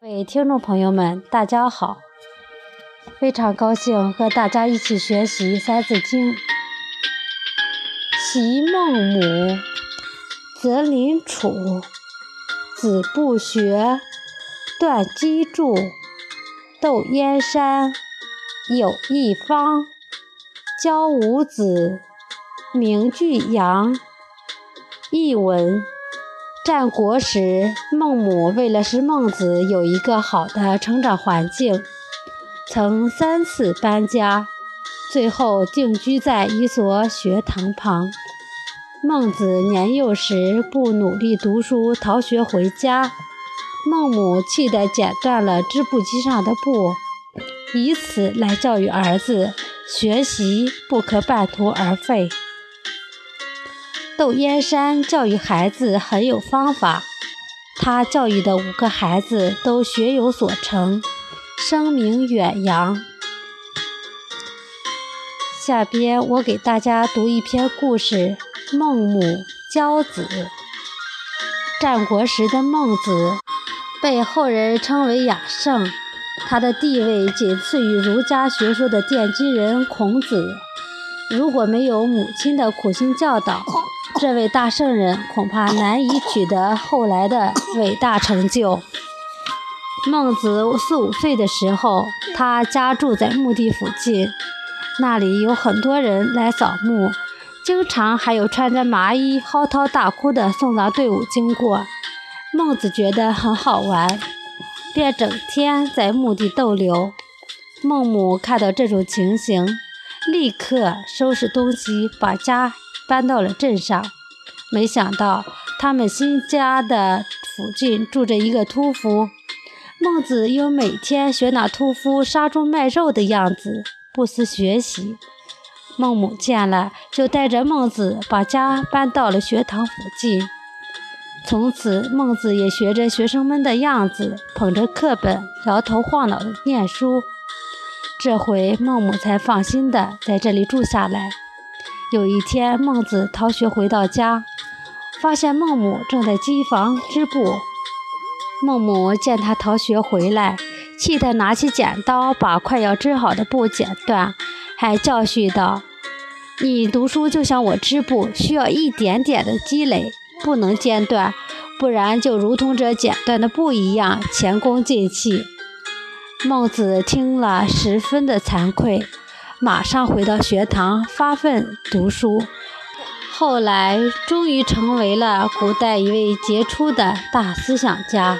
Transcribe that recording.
各位听众朋友们，大家好！非常高兴和大家一起学习《三字经》。昔孟母，择邻处，子不学，断机杼。窦燕山有一方，教五子，名俱扬。译文。战国时，孟母为了使孟子有一个好的成长环境，曾三次搬家，最后定居在一所学堂旁。孟子年幼时不努力读书，逃学回家，孟母气得剪断了织布机上的布，以此来教育儿子：学习不可半途而废。窦燕山教育孩子很有方法，他教育的五个孩子都学有所成，声名远扬。下边我给大家读一篇故事：孟母教子。战国时的孟子被后人称为雅圣，他的地位仅次于儒家学说的奠基人孔子。如果没有母亲的苦心教导，这位大圣人恐怕难以取得后来的伟大成就。孟子四五岁的时候，他家住在墓地附近，那里有很多人来扫墓，经常还有穿着麻衣嚎啕大哭的送葬队伍经过。孟子觉得很好玩，便整天在墓地逗留。孟母看到这种情形，立刻收拾东西，把家。搬到了镇上，没想到他们新家的附近住着一个屠夫。孟子又每天学那屠夫杀猪卖肉的样子，不思学习。孟母见了，就带着孟子把家搬到了学堂附近。从此，孟子也学着学生们的样子，捧着课本，摇头晃脑地念书。这回孟母才放心地在这里住下来。有一天，孟子逃学回到家，发现孟母正在机房织布。孟母见他逃学回来，气得拿起剪刀把快要织好的布剪断，还教训道：“你读书就像我织布，需要一点点的积累，不能间断，不然就如同这剪断的布一样，前功尽弃。”孟子听了，十分的惭愧。马上回到学堂发奋读书，后来终于成为了古代一位杰出的大思想家。